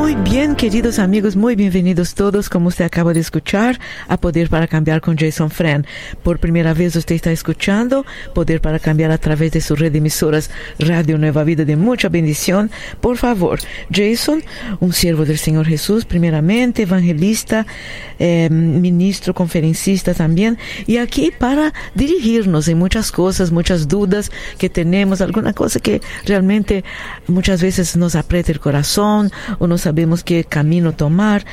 Muy bien, queridos amigos, muy bienvenidos todos, como usted acaba de escuchar, a Poder para Cambiar con Jason Fran. Por primera vez usted está escuchando Poder para Cambiar a través de su red de emisoras Radio Nueva Vida de mucha bendición. Por favor, Jason, un siervo del Señor Jesús, primeramente, evangelista, eh, ministro, conferencista también, y aquí para dirigirnos en muchas cosas, muchas dudas que tenemos, alguna cosa que realmente muchas veces nos aprieta el corazón o nos sabemos qué camino tomar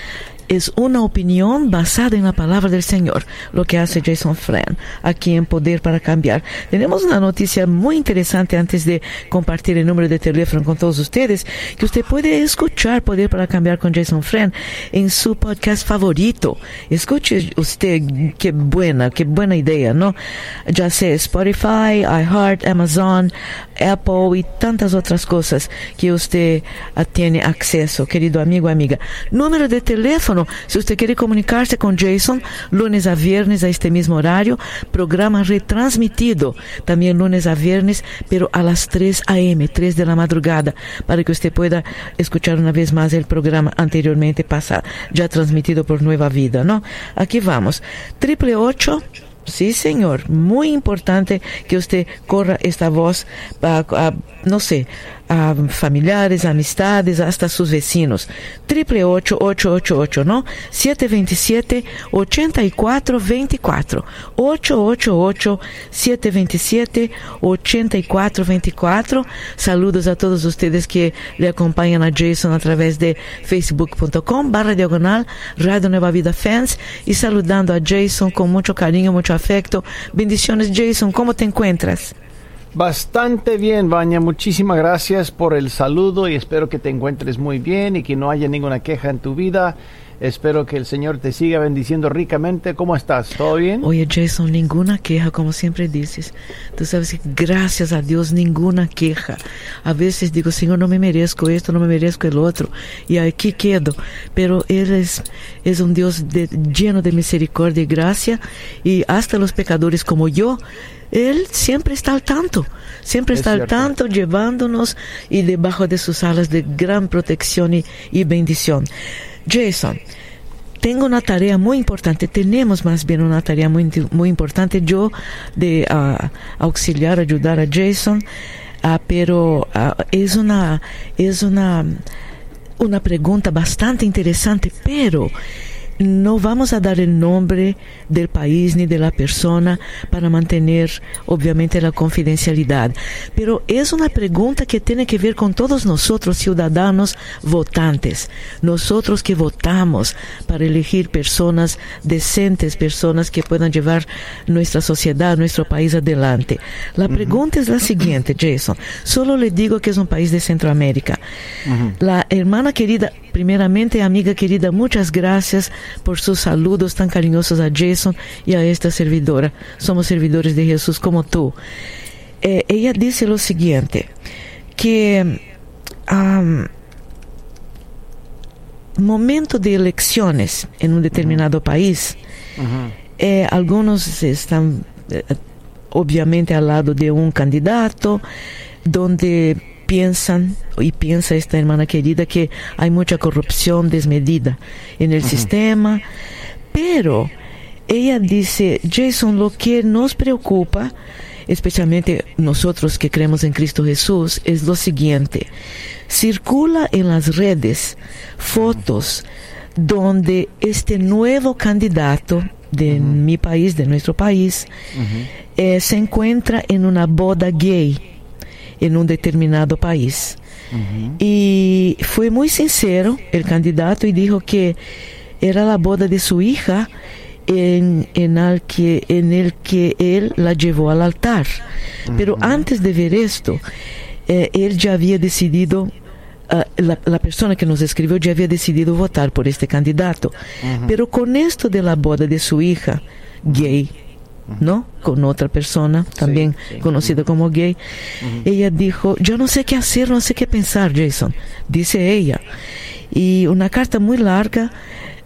es una opinión basada en la palabra del Señor, lo que hace Jason Fran aquí en Poder para Cambiar. Tenemos una noticia muy interesante antes de compartir el número de teléfono con todos ustedes, que usted puede escuchar Poder para Cambiar con Jason Fran en su podcast favorito. Escuche usted, qué buena, qué buena idea, ¿no? Ya sea Spotify, iHeart, Amazon, Apple y tantas otras cosas que usted tiene acceso, querido amigo, amiga. Número de teléfono si usted quiere comunicarse con Jason, lunes a viernes a este mismo horario, programa retransmitido también lunes a viernes, pero a las 3 a.m., 3 de la madrugada, para que usted pueda escuchar una vez más el programa anteriormente pasado, ya transmitido por Nueva Vida, ¿no? Aquí vamos. Triple ocho Sí, señor. Muy importante que usted corra esta voz, a, no sé, a familiares, amistades, hasta sus vecinos. Triple ocho, ocho, ocho, ocho, ¿no? 727 8424 888 727 8424 Saludos a todos ustedes que le acompañan a Jason a través de facebook.com barra diagonal Radio Nueva Vida Fans y saludando a Jason con mucho cariño, mucho afecto. Bendiciones Jason, ¿cómo te encuentras? Bastante bien, Baña. Muchísimas gracias por el saludo y espero que te encuentres muy bien y que no haya ninguna queja en tu vida. Espero que el Señor te siga bendiciendo ricamente. ¿Cómo estás? ¿Todo bien? Oye, Jason, ninguna queja, como siempre dices. Tú sabes que gracias a Dios, ninguna queja. A veces digo, Señor, no me merezco esto, no me merezco el otro. Y aquí quedo. Pero Él es, es un Dios lleno de misericordia y gracia. Y hasta los pecadores como yo, él siempre está al tanto, siempre está al tanto, llevándonos y debajo de sus alas de gran protección y, bendición. Jason, tengo una tarea muy importante, tenemos más bien una tarea muy, muy importante, yo de uh, auxiliar, ayudar a Jason, uh, pero uh, es una, es una, una pregunta bastante interesante, pero no vamos a dar el nombre del país ni de la persona para mantener obviamente la confidencialidad. Pero es una pregunta que tiene que ver con todos nosotros ciudadanos votantes, nosotros que votamos para elegir personas decentes, personas que puedan llevar nuestra sociedad, nuestro país adelante. La pregunta es la siguiente, Jason. Solo le digo que es un país de Centroamérica. La hermana querida, primeramente amiga querida, muchas gracias por sus saludos tan cariñosos a Jason y a esta servidora. Somos servidores de Jesús como tú. Eh, ella dice lo siguiente, que momento de elecciones en un determinado país, eh, algunos están eh, obviamente al lado de un candidato, donde piensan y piensa esta hermana querida que hay mucha corrupción desmedida en el sistema, pero ella dice, Jason, lo que nos preocupa, especialmente nosotros que creemos en Cristo Jesús, es lo siguiente, circula en las redes fotos donde este nuevo candidato de mi país, de nuestro país, eh, se encuentra en una boda gay en un determinado país. Y fue muy sincero el candidato y dijo que era la boda de su hija en, en, el, que, en el que él la llevó al altar. Pero antes de ver esto, eh, él ya había decidido Uh, la, la, persona que nos escribió ya había decidido votar por este candidato. Pero con esto de la boda de su hija gay, ¿no? Con otra persona, también Sí, sí. conocida como gay. Ella dijo, yo no sé qué hacer, no sé qué pensar, Jason, dice ella. Y una carta muy larga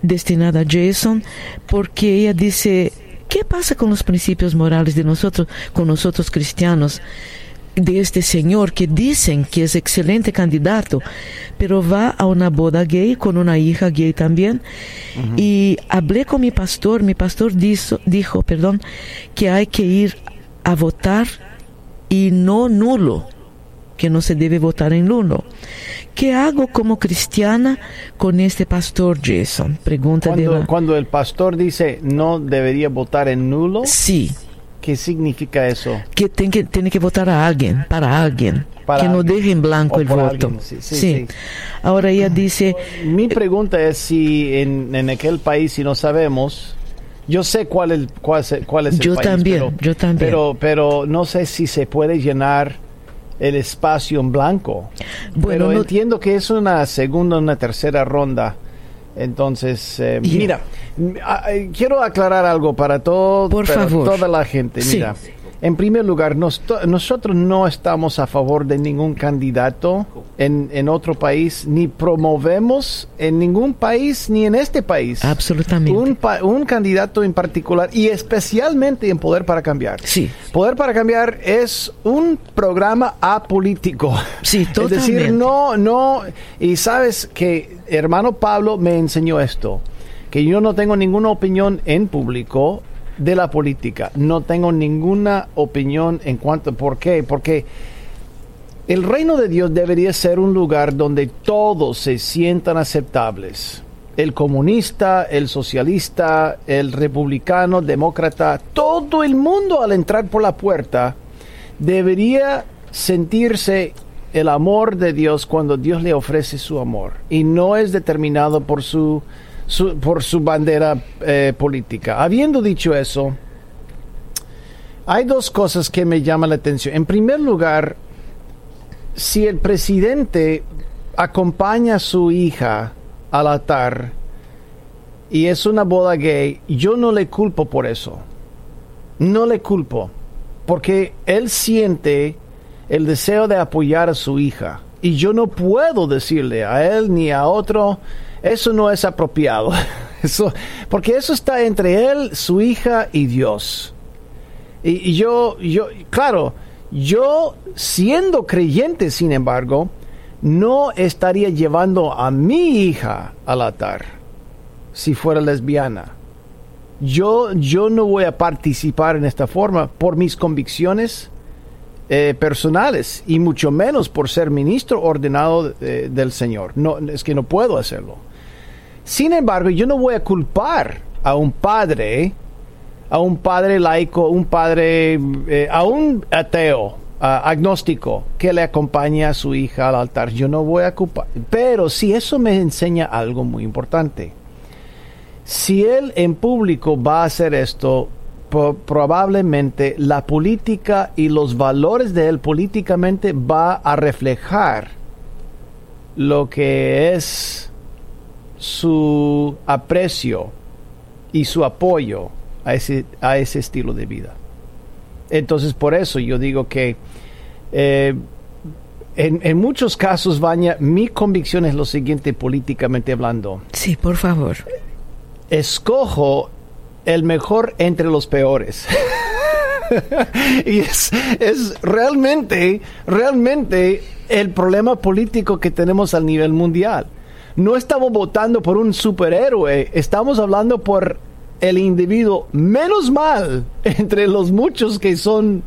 destinada a Jason, porque ella dice, ¿qué pasa con los principios morales de nosotros, con nosotros cristianos? De este señor que dicen que es excelente candidato, pero va a una boda gay con una hija gay también. Y hablé con mi pastor, mi pastor dijo, dijo, perdón, que hay que ir a votar y no nulo, que no se debe votar en nulo. ¿Qué hago como cristiana con este pastor Jason? Pregunta de la- cuando el pastor dice no debería votar en nulo, Sí, ¿qué significa eso? que tiene que, tiene que votar a alguien, para alguien, Para que no alguien. deje en blanco O el voto. sí, sí, sí. Ahora ella dice, Mi pregunta es si en, en aquel país, si no sabemos, yo sé cuál es, cuál es, cuál es el Yo país, también, pero, yo también. Pero, pero no sé si se puede llenar el espacio en blanco. Bueno, pero no- entiendo que es una segunda, una tercera ronda. Entonces, eh, mira, eh, quiero aclarar algo para todo, Por para favor. toda la gente. Sí. En primer lugar, nos- nosotros no estamos a favor de ningún candidato en, en otro país, ni promovemos en ningún país, ni en este país. absolutamente. Un, un candidato en particular y especialmente en Poder para Cambiar. Sí. Poder para Cambiar es un programa apolítico. Sí, Es totalmente. decir, no, no, y sabes que hermano Pablo me enseñó esto, que yo no tengo ninguna opinión en público de la política, no tengo ninguna opinión en cuanto, ¿por qué? Porque el reino de Dios debería ser un lugar donde todos se sientan aceptables. El comunista, el socialista, el republicano, demócrata, todo el mundo al entrar por la puerta debería sentirse el amor de Dios cuando Dios le ofrece su amor y no es determinado por su, su- por su bandera eh, política. Habiendo dicho eso, hay dos cosas que me llaman la atención. En primer lugar, si el presidente acompaña a su hija al altar y es una boda gay, yo no le culpo por eso. No le culpo, porque él siente el deseo de apoyar a su hija. Y yo no puedo decirle a él ni a otro, eso no es apropiado. Eso, porque eso está entre él, su hija y Dios. Y, yo, yo, claro, yo siendo creyente, sin embargo, no estaría llevando a mi hija al altar si fuera lesbiana. Yo, yo no voy a participar en esta forma por mis convicciones eh, personales y mucho menos por ser ministro ordenado eh, del Señor. No, es que no puedo hacerlo. Sin embargo, yo no voy a culpar a un padre, a un padre laico, un padre, eh, a un ateo, agnóstico, que le acompaña a su hija al altar. Yo no voy a culpar. Pero si eso me enseña algo muy importante. Si él en público va a hacer esto, probablemente la política y los valores de él políticamente va a reflejar lo que es su aprecio y su apoyo a ese, a ese estilo de vida. Entonces, por eso yo digo que eh, en, en muchos casos, Vanya, mi convicción es lo siguiente políticamente hablando. Sí, por favor. Escojo el mejor entre los peores. y es, es realmente, realmente el problema político que tenemos al nivel mundial. No estamos votando por un superhéroe, estamos hablando por el individuo menos mal entre los muchos que son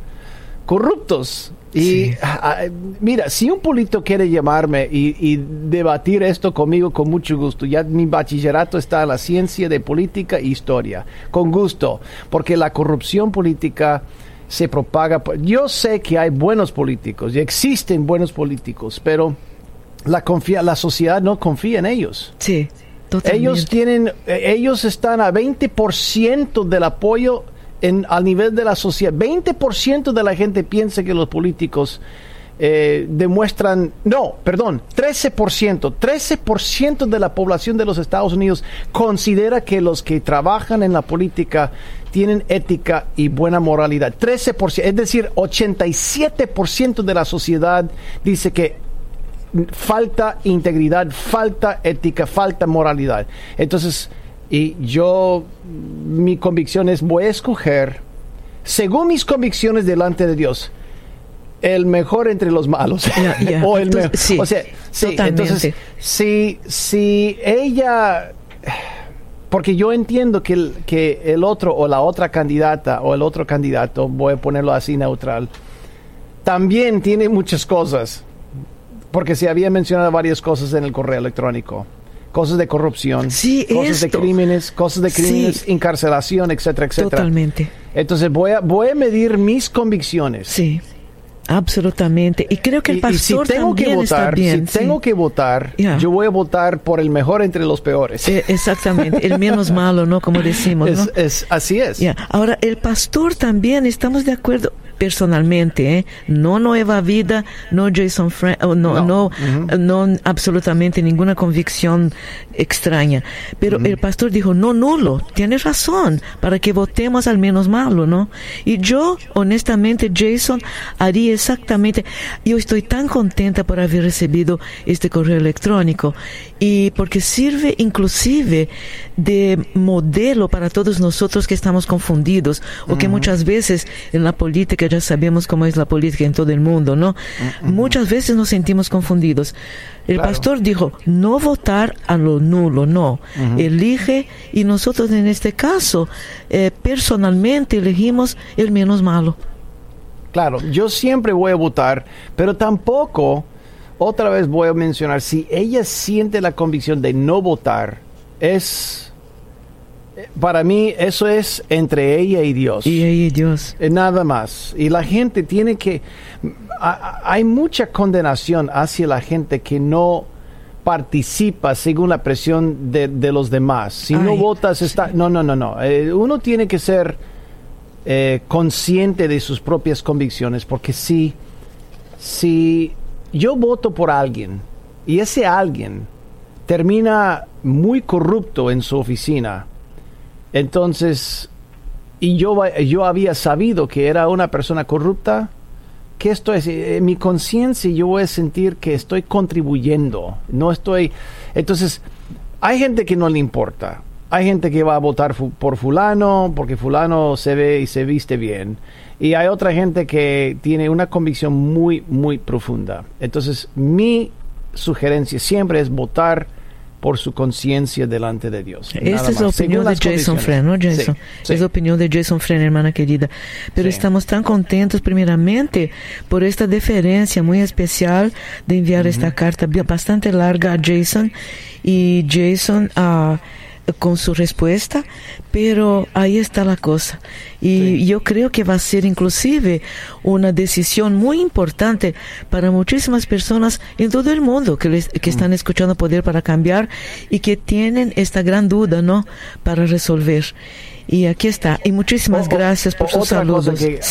corruptos. Y Sí. ah, ah, mira, si un político quiere llamarme y, y debatir esto conmigo con mucho gusto, ya mi bachillerato está en la ciencia de política e historia, con gusto, porque la corrupción política se propaga. por- Yo sé que hay buenos políticos y existen buenos políticos, pero la, confía, la sociedad no confía en ellos. Sí, totalmente. Ellos tienen, eh, ellos están a 20% del apoyo en, al nivel de la sociedad. 20% de la gente piensa que los políticos eh, demuestran, no, perdón, 13%, 13% de la población de los Estados Unidos considera que los que trabajan en la política tienen ética y buena moralidad. 13%, es decir, 87% de la sociedad dice que falta integridad, falta ética, falta moralidad. Entonces, y yo, mi convicción es, voy a escoger, según mis convicciones delante de Dios, el mejor entre los malos. o el mejor. o sea, sí, entonces, si, si ella porque yo entiendo que el, que el otro o la otra candidata o el otro candidato, voy a ponerlo así neutral, también tiene muchas cosas, porque se había mencionado varias cosas en el correo electrónico. Cosas de corrupción, cosas de crímenes, cosas de crímenes, encarcelación, etcétera, etcétera. Totalmente. Entonces voy a, voy a medir mis convicciones. Sí. Absolutamente. Y creo que el pastor si tengo que votar, bien. Si tengo que votar, yo voy a votar por el mejor entre los peores. Eh, exactamente, el menos malo, ¿no? Como decimos, ¿no? Es, así es. Ahora, el pastor también, estamos de acuerdo personalmente, ¿eh? no Nueva Vida, no Jason Frank, no, no, no, absolutamente ninguna convicción extraña. Pero el pastor dijo, no, nulo, tienes razón, para que votemos al menos malo, ¿no? Y yo, honestamente, Jason, haría exactamente, yo estoy tan contenta por haber recibido este correo electrónico y porque sirve inclusive de modelo para todos nosotros que estamos confundidos o que muchas veces en la política ya sabemos cómo es la política en todo el mundo, ¿no? Muchas veces nos sentimos confundidos. El pastor dijo, no votar a lo nulo, no. Elige y nosotros en este caso eh, personalmente elegimos el menos malo. Claro, yo siempre voy a votar, pero tampoco, otra vez voy a mencionar, si ella siente la convicción de no votar, es para mí eso es entre ella y Dios. Y ella y Dios. Eh, nada más. Y la gente tiene que... hay mucha condenación hacia la gente que no participa según la presión de, los demás. Si no votas, está... No, no, no, no. Eh, uno tiene que ser eh, consciente de sus propias convicciones, porque si, si yo voto por alguien y ese alguien termina muy corrupto en su oficina, entonces, y yo, yo había sabido que era una persona corrupta, que esto es, en mi conciencia yo voy a sentir que estoy contribuyendo, no estoy... Entonces, hay gente que no le importa, hay gente que va a votar por fulano porque fulano se ve y se viste bien. Y hay otra gente que tiene una convicción muy, muy profunda. Entonces, mi sugerencia siempre es votar por su conciencia delante de Dios. Esta es la opinión de Jason Fren, ¿no, Jason? Es la opinión de Jason Fren, hermana querida. Pero estamos tan contentos, primeramente, por esta deferencia muy especial de enviar esta carta bastante larga a Jason. Y Jason... Uh, con su respuesta, pero ahí está la cosa. Y yo creo que va a ser inclusive una decisión muy importante para muchísimas personas en todo el mundo que, que están mm. escuchando Poder para Cambiar y que tienen esta gran duda, ¿no? Para resolver. Y aquí está. Y muchísimas gracias por sus saludos.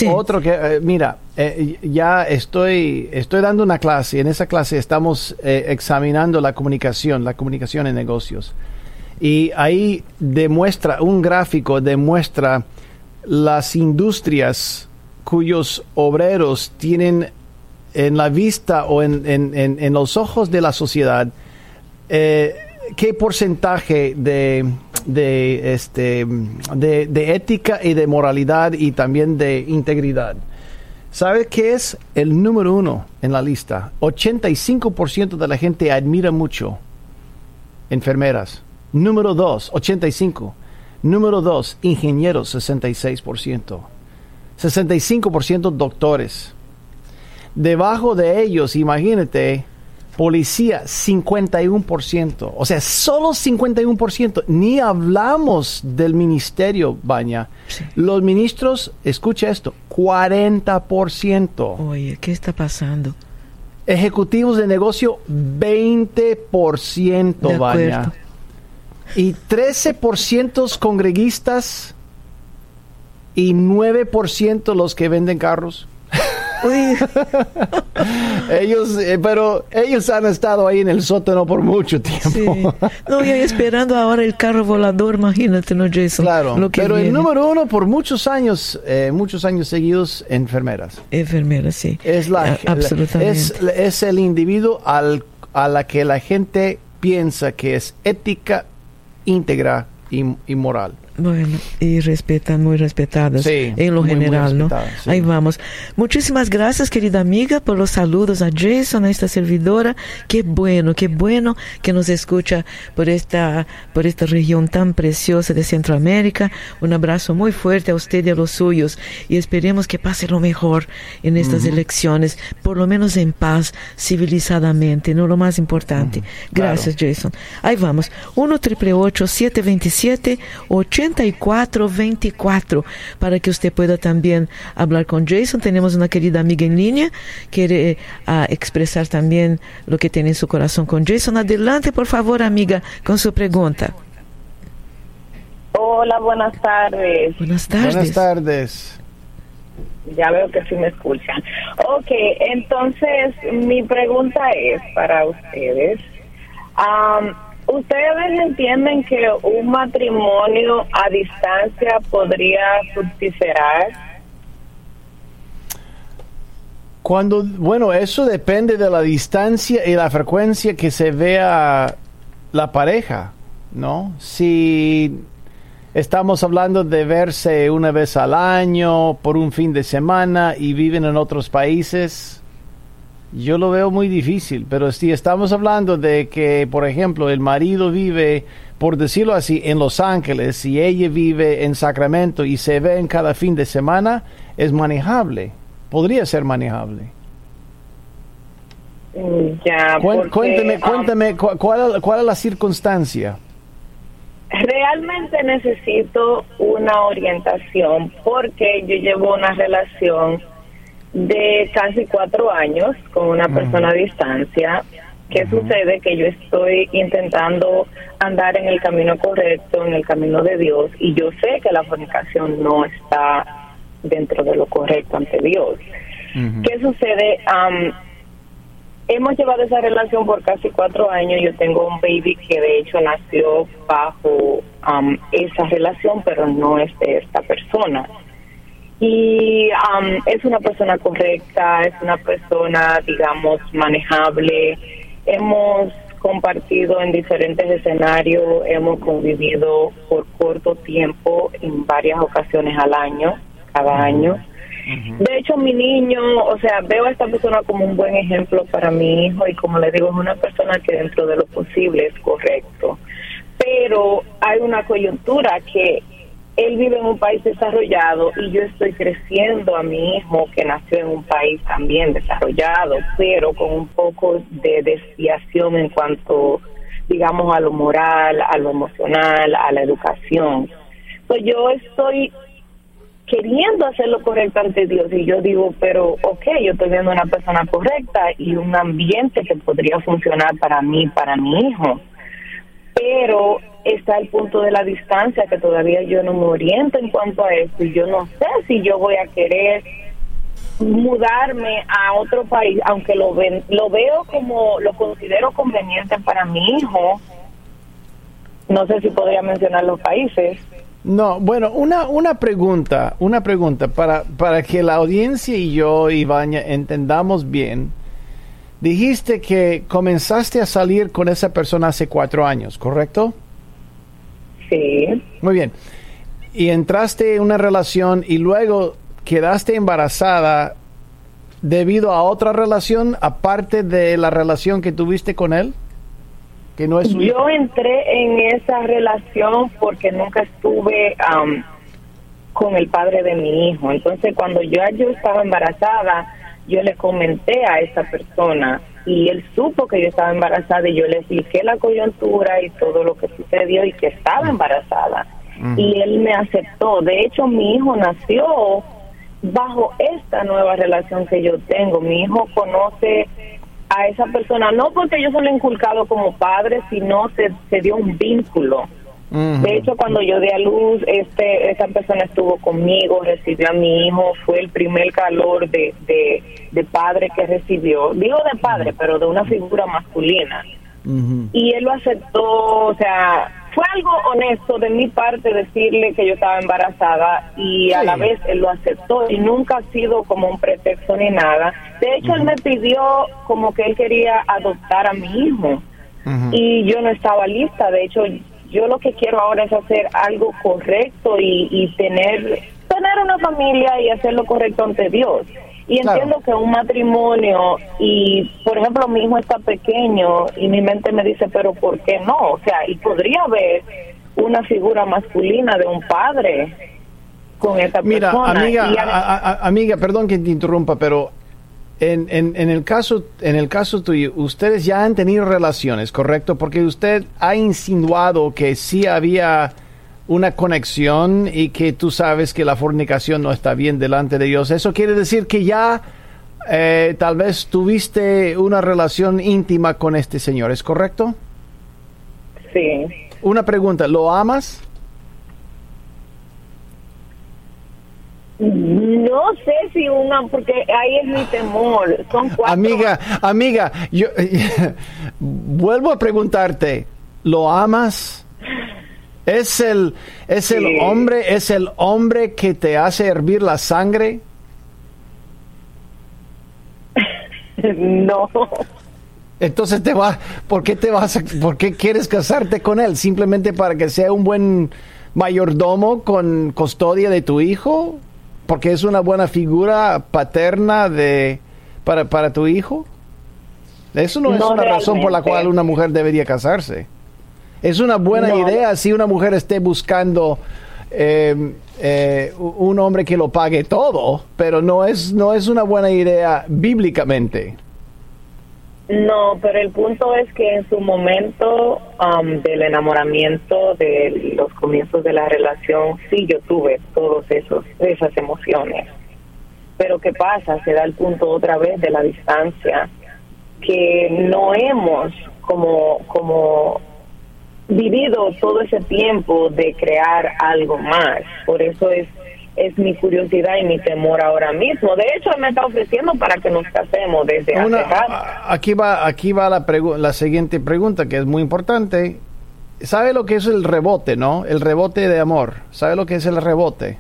Otro que, eh, mira, eh, ya estoy, estoy dando una clase. En esa clase estamos eh, examinando la comunicación, la comunicación en negocios. Y ahí demuestra, un gráfico demuestra las industrias cuyos obreros tienen en la vista o en, en, los ojos de la sociedad eh, qué porcentaje de, de, este, de, ética y de moralidad y también de integridad. ¿Sabe qué es el número uno en la lista? 85% de la gente admira mucho enfermeras. Número 2, 85. Número 2, ingenieros, 66%. 65% doctores. Debajo de ellos, imagínate, policía, 51%. O sea, solo 51%. Ni hablamos del ministerio, Baña. Los ministros, escucha esto, 40%. Oye, ¿qué está pasando? Ejecutivos de negocio, 20%, Baña. Y 13% congreguistas y 9% los que venden carros. ellos, eh, pero ellos han estado ahí en el sótano por mucho tiempo. Sí. No, yo esperando ahora el carro volador, imagínate, ¿no, Jason? Claro, pero el número uno por muchos años, eh, muchos años seguidos, enfermeras. Enfermeras, sí. Es, la, Absolutamente. Es, es el individuo al, a la que la gente piensa que es ética, íntegra y, y moral. Bueno, y respetan, muy respetadas en lo general, ¿no? Ahí vamos. Muchísimas gracias, querida amiga, por los saludos a Jason, a esta servidora. Qué bueno, qué bueno que nos escucha por esta, por esta región tan preciosa de Centroamérica. Un abrazo muy fuerte a usted y a los suyos y esperemos que pase lo mejor en estas elecciones, por lo menos en paz, civilizadamente, no lo más importante. Gracias, Jason. Ahí vamos. 1 triple 727 80 8424 para que usted pueda también hablar con Jason. Tenemos una querida amiga en línea, quiere uh, expresar también lo que tiene en su corazón con Jason. Adelante, por favor, amiga, con su pregunta. Hola, buenas tardes. Buenas tardes. Buenas tardes. Ya veo que sí me escuchan. Ok, entonces mi pregunta es para ustedes. Um, ¿Ustedes entienden que un matrimonio a distancia podría fructificar? Cuando, bueno, eso depende de la distancia y la frecuencia que se vea la pareja, ¿no? Si estamos hablando de verse una vez al año por un fin de semana y viven en otros países, yo lo veo muy difícil, pero si estamos hablando de que, por ejemplo, el marido vive, por decirlo así, en Los Ángeles y ella vive en Sacramento y se ven cada fin de semana, es manejable, podría ser manejable. Mm, ya, cuénteme, um, cuénteme ¿cuál, cuál es la circunstancia. Realmente necesito una orientación porque yo llevo una relación de casi cuatro años con una persona a distancia. ¿Qué sucede? Que yo estoy intentando andar en el camino correcto, en el camino de Dios, y yo sé que la fornicación no está dentro de lo correcto ante Dios. ¿Qué sucede? hemos llevado esa relación por casi cuatro años. Yo tengo un baby que de hecho nació bajo esa relación, pero no es de esta persona y um, es una persona correcta, es una persona, digamos, manejable. Hemos compartido en diferentes escenarios, hemos convivido por corto tiempo en varias ocasiones al año, cada año. De hecho, mi niño, o sea, veo a esta persona como un buen ejemplo para mi hijo y como le digo, es una persona que dentro de lo posible es correcto. Pero hay una coyuntura que él vive en un país desarrollado y yo estoy creciendo a mi hijo que nació en un país también desarrollado, pero con un poco de desviación en cuanto, digamos, a lo moral, a lo emocional, a la educación. Pues yo estoy queriendo hacer lo correcto ante Dios y yo digo, pero ok, yo estoy viendo una persona correcta y un ambiente que podría funcionar para mí, para mi hijo. Pero está el punto de la distancia que todavía yo no me oriento en cuanto a esto y yo no sé si yo voy a querer mudarme a otro país, aunque lo ven, lo veo como lo considero conveniente para mi hijo. No sé si podría mencionar los países. No, bueno, una, una pregunta, una pregunta para, para que la audiencia y yo, Ibaña, entendamos bien. Dijiste que comenzaste a salir con esa persona hace cuatro años, ¿correcto? Muy bien. Y entraste en una relación y luego quedaste embarazada debido a otra relación aparte de la relación que tuviste con él? Que no es Yo entré en esa relación porque nunca estuve con el padre de mi hijo. Entonces, cuando yo, yo estaba embarazada, yo le comenté a esa persona y él supo que yo estaba embarazada y yo le expliqué la coyuntura y todo lo que sucedió y que estaba embarazada. Y él me aceptó. De hecho, mi hijo nació bajo esta nueva relación que yo tengo. Mi hijo conoce a esa persona, no porque yo se lo he inculcado como padre, sino se, se dio un vínculo De hecho, cuando yo di a luz, este, esa persona estuvo conmigo, recibió a mi hijo, fue el primer calor de, de, padre que recibió. Digo de padre, pero de una figura masculina. Y él lo aceptó, o sea, fue algo honesto de mi parte decirle que yo estaba embarazada y a la vez él lo aceptó y nunca ha sido como un pretexto ni nada. De hecho, él me pidió como que él quería adoptar a mi hijo y yo no estaba lista. De hecho, yo lo que quiero ahora es hacer algo correcto y, tener tener una familia y hacer lo correcto ante Dios. Y entiendo que un matrimonio y, por ejemplo, mi hijo está pequeño y mi mente me dice, pero ¿por qué no? O sea, y podría haber una figura masculina de un padre con esa Mira, persona. Amiga, amiga, perdón que te interrumpa, pero en, en, en, el caso, en el caso tuyo, ustedes ya han tenido relaciones, ¿correcto? Porque usted ha insinuado que sí había una conexión y que tú sabes que la fornicación no está bien delante de Dios. Eso quiere decir que ya eh, tal vez tuviste una relación íntima con este señor, ¿es correcto? Sí. Una pregunta, ¿lo amas? No sé si una, porque ahí es mi temor. Son cuatro. Amiga, amiga, yo vuelvo a preguntarte, ¿lo amas? ¿Es el, es el hombre, es el hombre que te hace hervir la sangre? no. Entonces te va, ¿por qué te vas, por qué quieres casarte con él? Simplemente para que sea un buen mayordomo con custodia de tu hijo porque es una buena figura paterna de para, para tu hijo. Eso no, es una razón por la cual una mujer debería casarse. Es una buena idea si una mujer esté buscando eh, eh, un hombre que lo pague todo, pero no es, no es una buena idea bíblicamente. No, pero el punto es que en su momento um, del enamoramiento, de los comienzos de la relación, sí yo tuve esos esas emociones. Pero qué pasa, se da el punto otra vez de la distancia que no hemos como como vivido todo ese tiempo de crear algo más. Por eso es es mi curiosidad y mi temor ahora mismo. De hecho, me está ofreciendo para que nos casemos desde hace Aquí va, aquí va la, la siguiente pregunta, que es muy importante. ¿Sabe lo que es el rebote, no? El rebote de amor. ¿Sabe lo que es el rebote?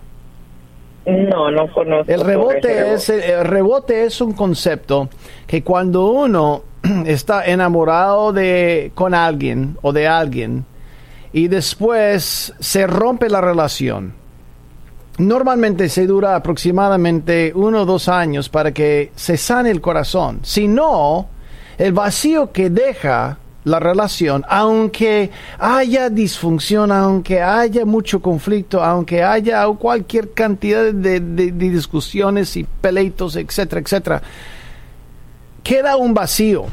No, no conozco. El rebote, es, el rebote es un concepto que cuando uno está enamorado de con alguien o de alguien y después se rompe la relación Normalmente se dura aproximadamente uno o dos años para que se sane el corazón. Si no, el vacío que deja la relación, aunque haya disfunción, aunque haya mucho conflicto, aunque haya cualquier cantidad de, discusiones y peleitos, etcétera, etcétera, queda un vacío.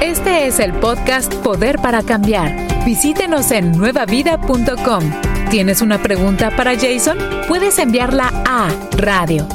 Este es el podcast Poder para Cambiar. Visítenos en nuevavida.com ¿Tienes una pregunta para Jason? Puedes enviarla a radio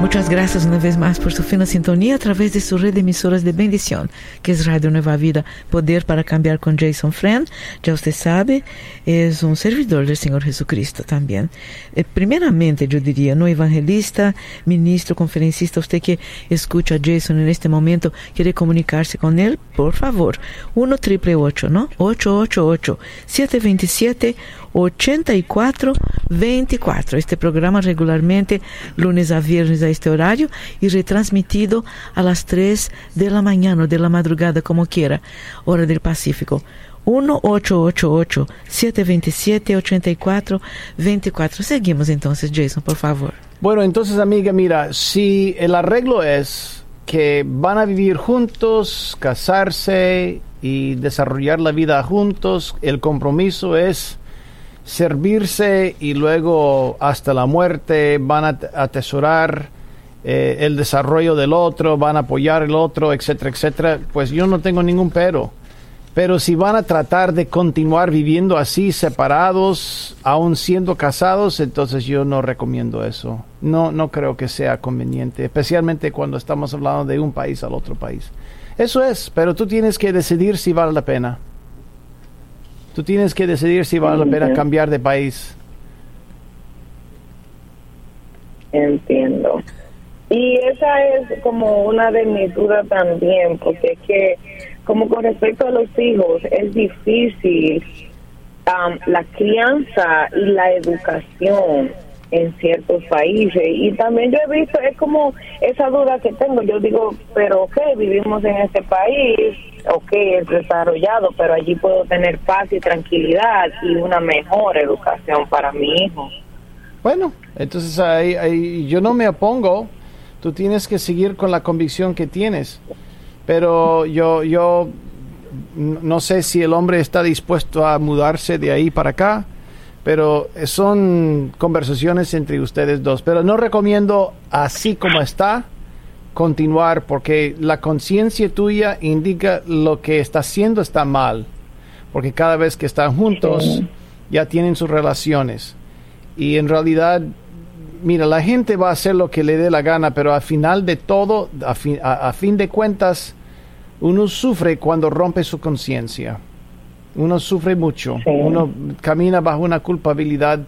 Muchas gracias una vez más por su fina sintonía a través de su red de emisoras de bendición, que es Radio Nueva Vida, Poder para Cambiar con Jason Friend. Ya usted sabe, es un servidor del Señor Jesucristo también. Eh, primeramente, yo diría, no evangelista, ministro, conferencista, usted que escucha a Jason en este momento, quiere comunicarse con él, por favor, 1 triple 8, ¿no? 888 727 8424. Este programa regularmente lunes a viernes este horario y retransmitido a las 3 de la mañana o de la madrugada, como quiera, hora del Pacífico. 1-888-727-8424. Seguimos entonces, Jason, por favor. Bueno, entonces, amiga, mira, si el arreglo es que van a vivir juntos, casarse y desarrollar la vida juntos, el compromiso es servirse y luego hasta la muerte van a atesorar eh, el desarrollo del otro, van a apoyar el otro, etcétera, etcétera, pues yo no tengo ningún pero. Pero si van a tratar de continuar viviendo así, separados, aún siendo casados, entonces yo no recomiendo eso. No, no creo que sea conveniente, especialmente cuando estamos hablando de un país al otro país. Eso es, pero tú tienes que decidir si vale la pena. Tú tienes que decidir si vale la pena cambiar de país. Entiendo. Y esa es como una de mis dudas también, porque es que, como con respecto a los hijos, es difícil am, la crianza y la educación en ciertos países. Y también yo he visto, es como esa duda que tengo. Yo digo, pero ok, vivimos en este país, ok, es desarrollado, pero allí puedo tener paz y tranquilidad y una mejor educación para mi hijo. Bueno, entonces ahí yo no me opongo. Tú tienes que seguir con la convicción que tienes. Pero yo, yo no sé si el hombre está dispuesto a mudarse de ahí para acá. Pero son conversaciones entre ustedes dos. Pero no recomiendo así como está continuar porque la conciencia tuya indica lo que está haciendo está mal. Porque cada vez que están juntos ya tienen sus relaciones. Y en realidad, mira, la gente va a hacer lo que le dé la gana, pero al final de todo, a fin, a- a fin de cuentas, uno sufre cuando rompe su conciencia. Uno sufre mucho. Sí. Uno camina bajo una culpabilidad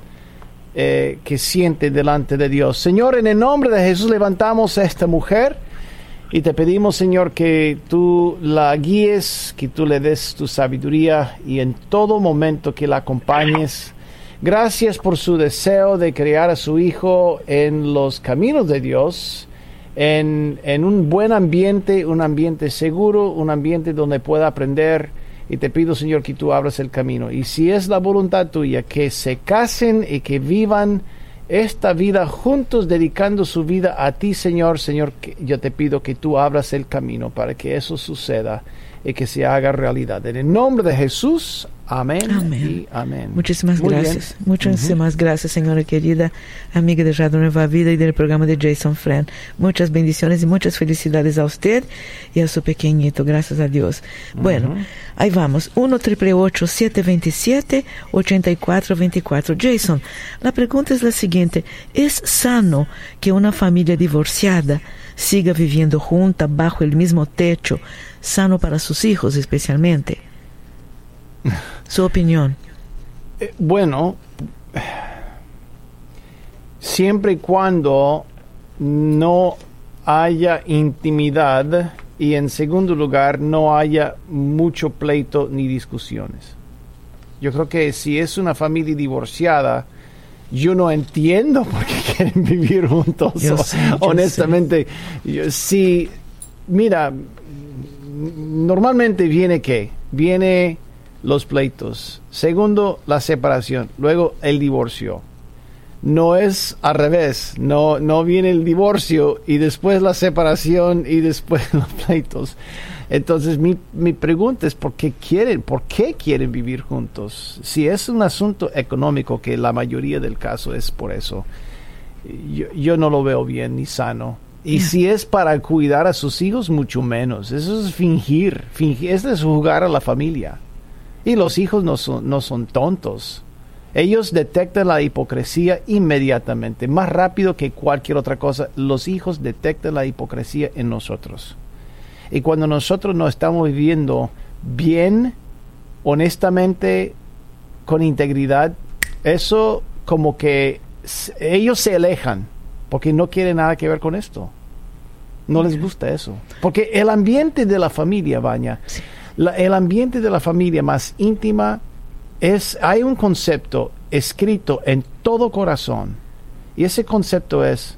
eh, que siente delante de Dios. Señor, en el nombre de Jesús levantamos a esta mujer y te pedimos, Señor, que tú la guíes, que tú le des tu sabiduría y en todo momento que la acompañes. Gracias por su deseo de crear a su hijo en los caminos de Dios, en, en un buen ambiente, un ambiente seguro, un ambiente donde pueda aprender. Y te pido, Señor, que tú abras el camino. Y si es la voluntad tuya, que se casen y que vivan esta vida juntos, dedicando su vida a ti, Señor. Señor, yo te pido que tú abras el camino para que eso suceda y que se haga realidad. En el nombre de Jesús, amén. Amén. y amén. Muchísimas Muy bien. gracias. Muchísimas gracias, señora querida, amiga de Radio Nueva Vida y del programa de Jason Friend. Muchas bendiciones y muchas felicidades a usted y a su pequeñito, gracias a Dios. Bueno, ahí vamos. 1 727 8424 Jason, la pregunta es la siguiente. ¿Es sano que una familia divorciada siga viviendo junta bajo el mismo techo, sano para sus hijos especialmente? Su opinión. Eh, bueno, siempre y cuando no haya intimidad y en segundo lugar no haya mucho pleito ni discusiones. Yo creo que si es una familia divorciada, yo no entiendo por qué quieren vivir juntos. Yo sé, yo Honestamente, yo- si, mira, normalmente viene qué? Viene los pleitos. Segundo, la separación. Luego, el divorcio. No es al revés. No, no viene el divorcio y después la separación y después los pleitos. Entonces, mi, mi pregunta es: ¿por qué quieren? ¿Por qué quieren vivir juntos? Si es un asunto económico, que la mayoría del caso es por eso, yo, yo no lo veo bien ni sano. Y si es para cuidar a sus hijos, mucho menos. Eso es fingir. fingir eso es jugar a la familia. Y los hijos no son, no son tontos. Ellos detectan la hipocresía inmediatamente, más rápido que cualquier otra cosa. Los hijos detectan la hipocresía en nosotros. Y cuando nosotros no estamos viviendo bien, honestamente, con integridad, eso como que ellos se alejan porque no quieren nada que ver con esto. No les gusta eso. Porque el ambiente de la familia, Baña, la- el ambiente de la familia más íntima es, hay un concepto escrito en todo corazón. Y ese concepto es,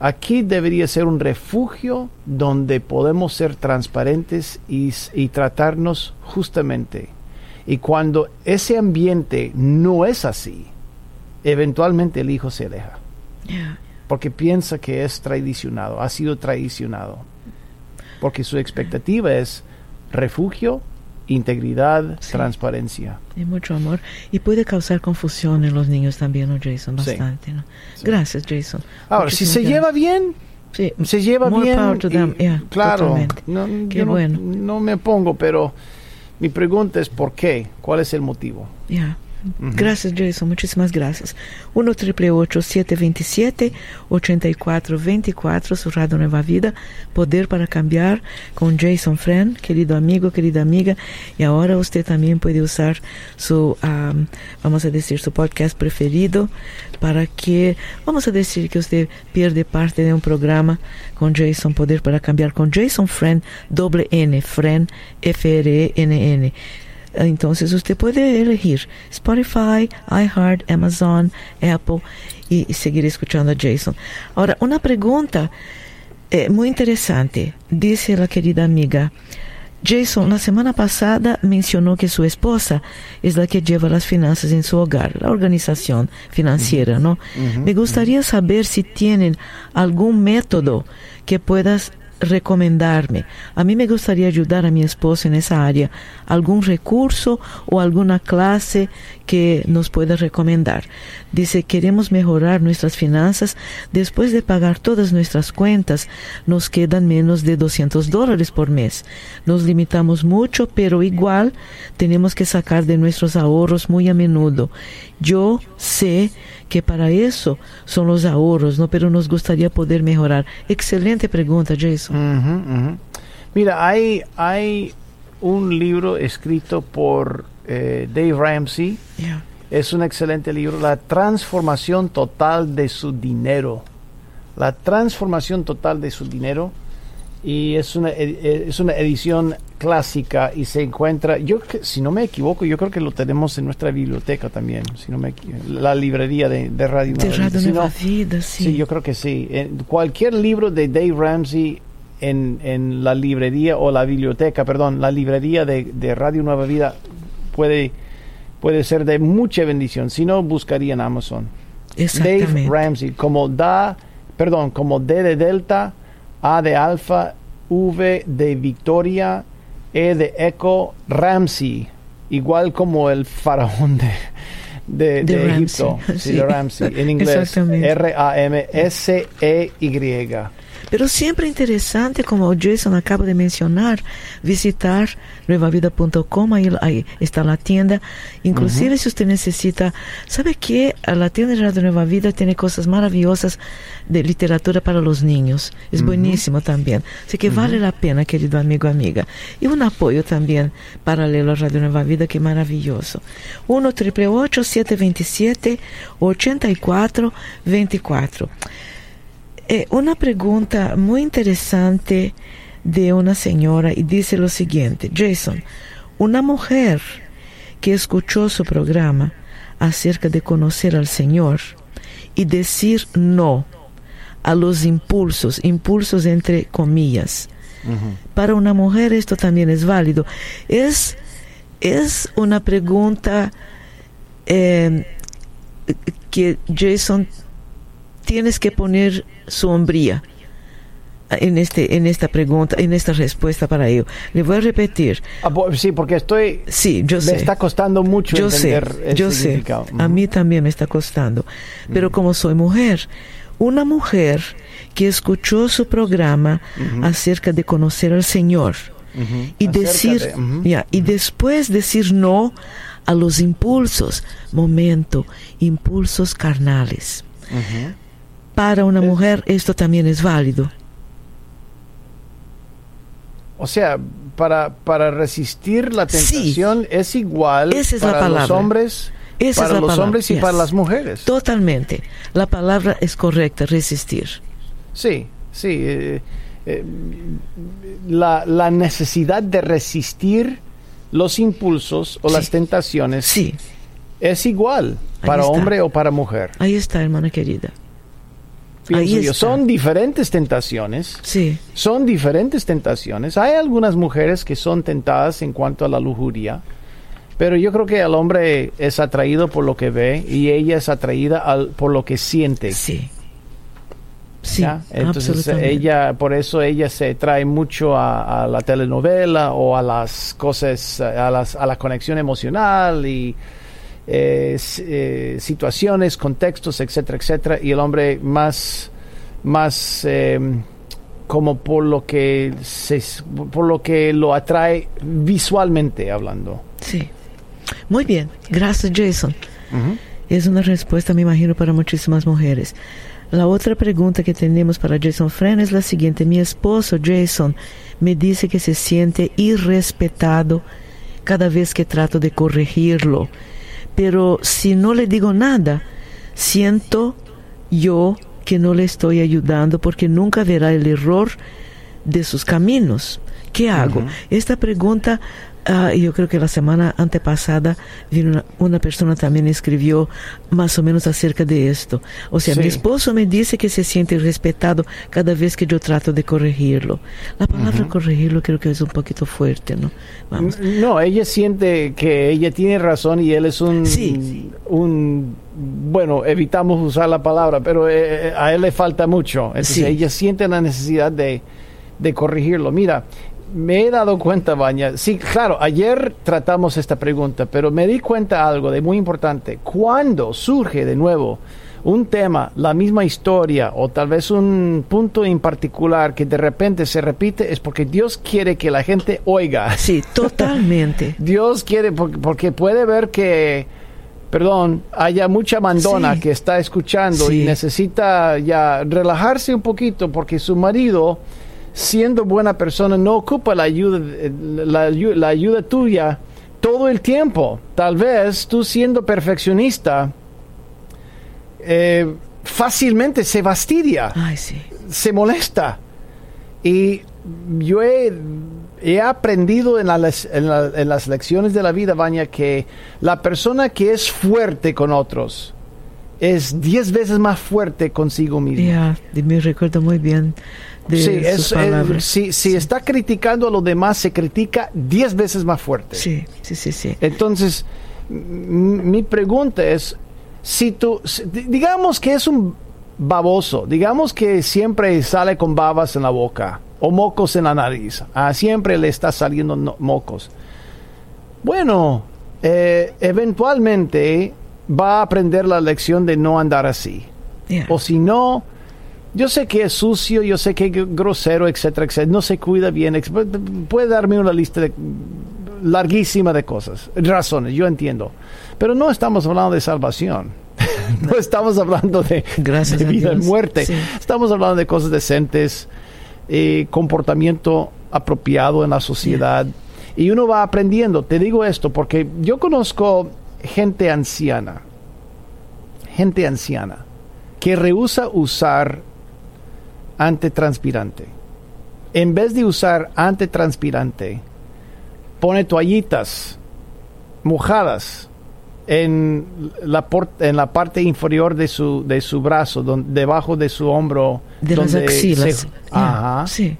aquí debería ser un refugio donde podemos ser transparentes y, y tratarnos justamente. Y cuando ese ambiente no es así, eventualmente el hijo se aleja Yeah. Porque piensa que es traicionado, ha sido traicionado. Porque su expectativa es refugio, integridad, Sí. transparencia. Y mucho amor. Y puede causar confusión en los niños también, ¿no, Jason? Sí. Bastante, ¿no? Sí. Gracias, Jason. Ahora, si Muchísimas se gracias. lleva bien, Sí, se lleva more bien. power to y-. Yeah, claro, no, Qué yo no- bueno. no me pongo, pero mi pregunta es ¿por qué? ¿Cuál es el motivo? Yeah. Gracias, Jason. Muchísimas gracias. 1 727 8424 su Radio Nueva Vida. Poder para cambiar con Jason Friend, querido amigo, querida amiga. Y ahora usted también puede usar su, um, vamos a decir, su podcast preferido para que, vamos a decir que usted pierde parte de un programa con Jason Poder para cambiar con Jason Friend, doble N, Friend, F-R-E-N-N. Entonces usted puede elegir Spotify, iHeart, Amazon, Apple y, y seguir escuchando a Jason. Ahora, una pregunta eh, muy interesante. Dice la querida amiga, Jason, la semana pasada mencionó que su esposa es la que lleva las finanzas en su hogar, la organización financiera, ¿no? Me gustaría saber si tienen algún método que puedas recomendarme. A mí me gustaría ayudar a mi esposa en esa área. ¿Algún recurso o alguna clase que nos pueda recomendar? Dice, queremos mejorar nuestras finanzas. Después de pagar todas nuestras cuentas, nos quedan menos de 200 dólares por mes. Nos limitamos mucho, pero igual tenemos que sacar de nuestros ahorros muy a menudo. Yo sé que para eso son los ahorros, ¿no? Pero nos gustaría poder mejorar. Excelente pregunta, Jason. Mira, hay, hay un libro escrito por eh, Dave Ramsey. Yeah. Es un excelente libro, La transformación total de su dinero. La transformación total de su dinero. Y es una, eh, es una edición clásica y se encuentra, yo si no me equivoco, yo creo que lo tenemos en nuestra biblioteca también, si no me la librería de, de Radio De Nueva Vida. Radio Si no- Vida, sí. Sí, yo creo que sí. En cualquier libro de Dave Ramsey en, en la librería o la biblioteca, perdón, la librería de, de Radio Nueva Vida puede, puede ser de mucha bendición. Si no, buscaría en Amazon. Dave. Ramsey, como da, perdón, como D de Delta, A de Alfa, V de Victoria, E de Eco, Ramsey, igual como el faraón de, de, De de Ramsey, Egipto, sí, sí. de Ramsey, en inglés. R-A-M-S-E-Y. Pero siempre interesante, como Jason acaba de mencionar, visitar nuevavida.com, ahí, ahí está la tienda. Inclusive si usted necesita, ¿sabe qué? La tienda de Radio Nueva Vida tiene cosas maravillosas de literatura para los niños. Es buenísimo también. Así que vale la pena, querido amigo, amiga. Y un apoyo también paralelo a Radio Nueva Vida, que maravilloso. 1 727 84 24 Eh, una pregunta muy interesante de una señora y dice lo siguiente, Jason, una mujer que escuchó su programa acerca de conocer al Señor y decir no a los impulsos, impulsos entre comillas. Para una mujer esto también es válido. Es, es una pregunta eh, que Jason tienes que poner sombría en este en esta pregunta en esta respuesta para ello. Le voy a repetir. Ah, sí, porque estoy... sí yo me sé. está costando mucho yo sé entender el yo sé. a mí también me está costando. Pero como soy mujer una mujer que escuchó su programa acerca de conocer al Señor Ujú. y Acerca decir de- y después decir no a los impulsos momento impulsos carnales. Para una mujer esto también es válido O sea, para, para resistir la Sí. tentación es igual Esa es la para los palabra. hombres, Esa para la los palabra, hombres y yes. para las mujeres. Totalmente. La palabra es correcta, resistir. Sí, sí. eh, eh, la, la necesidad de resistir los impulsos o Sí. las tentaciones Sí, es igual Ahí para está. hombre o para mujer. ahí está, hermana querida. Pienso yo, son diferentes tentaciones. Sí, Son diferentes tentaciones. Hay algunas mujeres que son tentadas en cuanto a la lujuria, pero yo creo que el hombre es atraído por lo que ve y ella es atraída al- por lo que siente. sí. Sí, ¿ya? Entonces ella, por eso ella se trae mucho a, a la telenovela o a las cosas, a, las, a la conexión emocional y eh, eh, situaciones, contextos, etcétera, etcétera. Y el hombre más, más eh, como por lo que se, por lo que lo atrae visualmente hablando. Sí. Muy bien, gracias Jason. Es una respuesta, me imagino, para muchísimas mujeres. La otra pregunta que tenemos para Jason Fren es la siguiente. Mi esposo Jason me dice que se siente irrespetado cada vez que trato de corregirlo. Pero si no le digo nada, siento yo que no le estoy ayudando porque nunca verá el error de sus caminos. ¿Qué hago? Esta pregunta Ah, yo creo que la semana antepasada vino una, una, persona también escribió más o menos acerca de esto. O sea, Sí. mi esposo me dice que se siente respetado cada vez que yo trato de corregirlo. La palabra corregirlo creo que es un poquito fuerte, ¿no? Vamos. No, ella siente que ella tiene razón y él es un, Sí. un bueno, evitamos usar la palabra, pero eh, a él le falta mucho. Entonces Sí. ella siente la necesidad de, de corregirlo. Mira, me he dado cuenta, Baña. Sí, claro, ayer tratamos esta pregunta, pero me di cuenta algo de muy importante. Cuando surge de nuevo un tema, la misma historia o tal vez un punto en particular que de repente se repite, es porque Dios quiere que la gente oiga. Sí, totalmente. Dios quiere, porque, porque puede ver que, perdón, haya mucha mandona Sí. que está escuchando y necesita ya relajarse un poquito porque su marido, siendo buena persona, no ocupa la ayuda, la, ayu- la ayuda tuya todo el tiempo. Tal vez tú siendo perfeccionista, eh, fácilmente se fastidia Ay, sí. se molesta. Y yo he, he aprendido en, la en la- en las lecciones de la vida, Baña, que la persona que es fuerte con otros es diez veces más fuerte consigo mismo. Ya, de- me recuerdo muy bien de Sí, sus es- es- si, si está criticando a los demás, se critica diez veces más fuerte. Sí, sí, sí, sí. Entonces, mi pregunta es, si tú, digamos que es un baboso, digamos que siempre sale con babas en la boca o mocos en la nariz, ah, siempre le está saliendo no- mocos. Bueno, eh, eventualmente va a aprender la lección de no andar así. O si no, yo sé que es sucio, yo sé que es grosero, etcétera, etcétera. No se cuida bien. Puede darme una lista de, larguísima de cosas, razones, yo entiendo. Pero no estamos hablando de salvación. no estamos hablando de, Gracias de vida y muerte. Sí. Estamos hablando de cosas decentes, eh, comportamiento apropiado en la sociedad. Y uno va aprendiendo. Te digo esto porque yo conozco gente anciana, gente anciana, que rehúsa usar antitranspirante. En vez de usar antitranspirante, pone toallitas mojadas en la, en la parte inferior de su, de su brazo, debajo de su hombro. de las donde axilas. se- Ya, Ajá. Sí.